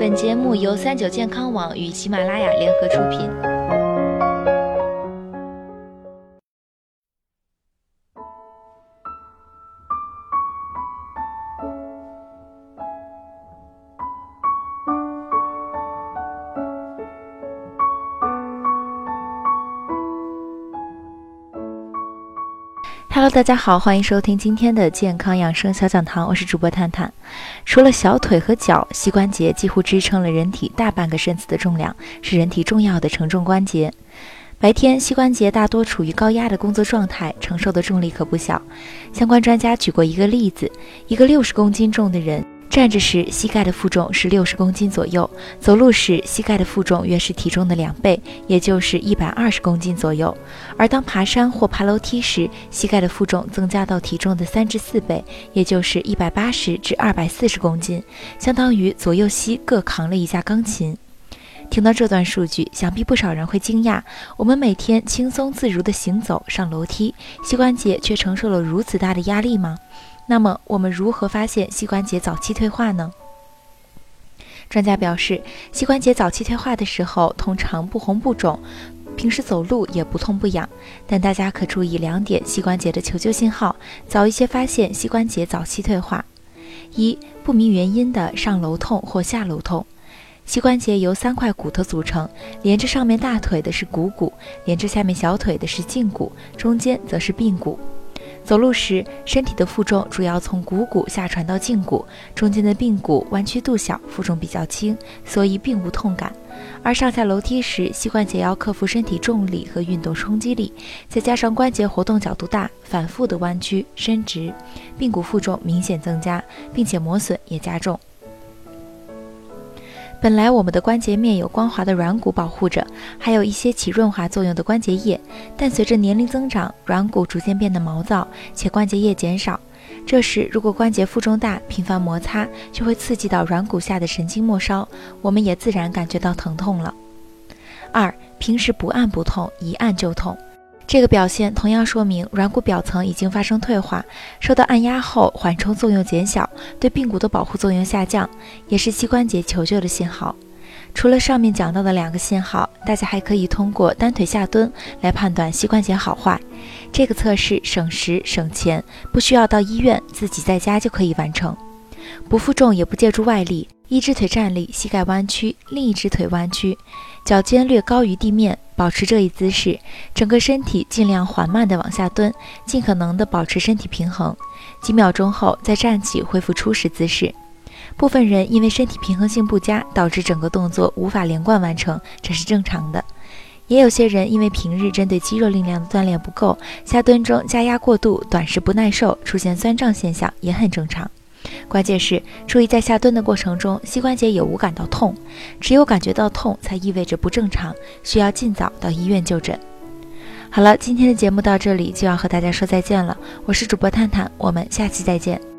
本节目由三九健康网与喜马拉雅联合出品。Hello，大家好，欢迎收听今天的健康养生小讲堂，我是主播探探。除了小腿和脚，膝关节几乎支撑了人体大半个身子的重量，是人体重要的承重关节。白天，膝关节大多处于高压的工作状态，承受的重力可不小。相关专家举过一个例子：一个六十公斤重的人。站着时，膝盖的负重是六十公斤左右；走路时，膝盖的负重约是体重的两倍，也就是一百二十公斤左右。而当爬山或爬楼梯时，膝盖的负重增加到体重的三至四倍，也就是一百八十至二百四十公斤，相当于左右膝各扛了一架钢琴。听到这段数据，想必不少人会惊讶：我们每天轻松自如地行走、上楼梯，膝关节却承受了如此大的压力吗？那么我们如何发现膝关节早期退化呢？专家表示，膝关节早期退化的时候，通常不红不肿，平时走路也不痛不痒。但大家可注意两点膝关节的求救信号，早一些发现膝关节早期退化：一、不明原因的上楼痛或下楼痛。膝关节由三块骨头组成，连着上面大腿的是股骨，连着下面小腿的是胫骨，中间则是髌骨。走路时，身体的负重主要从股骨下传到胫骨，中间的髌骨弯曲度小，负重比较轻，所以并无痛感。而上下楼梯时，膝关节要克服身体重力和运动冲击力，再加上关节活动角度大，反复的弯曲伸直，髌骨负重明显增加，并且磨损也加重。本来我们的关节面有光滑的软骨保护着，还有一些起润滑作用的关节液，但随着年龄增长，软骨逐渐变得毛躁，且关节液减少。这时，如果关节负重大，频繁摩擦，就会刺激到软骨下的神经末梢，我们也自然感觉到疼痛了。二，平时不按不痛，一按就痛。这个表现同样说明软骨表层已经发生退化，受到按压后缓冲作用减小，对髌骨的保护作用下降，也是膝关节求救的信号。除了上面讲到的两个信号，大家还可以通过单腿下蹲来判断膝关节好坏。这个测试省时省钱，不需要到医院，自己在家就可以完成，不负重也不借助外力。一只腿站立，膝盖弯曲，另一只腿弯曲，脚尖略高于地面，保持这一姿势，整个身体尽量缓慢地往下蹲，尽可能地保持身体平衡。几秒钟后再站起，恢复初始姿势。部分人因为身体平衡性不佳，导致整个动作无法连贯完成，这是正常的。也有些人因为平日针对肌肉力量的锻炼不够，下蹲中加压过度，短时不耐受，出现酸胀现象，也很正常。关键是注意，在下蹲的过程中，膝关节有无感到痛？只有感觉到痛，才意味着不正常，需要尽早到医院就诊。好了，今天的节目到这里就要和大家说再见了。我是主播探探，我们下期再见。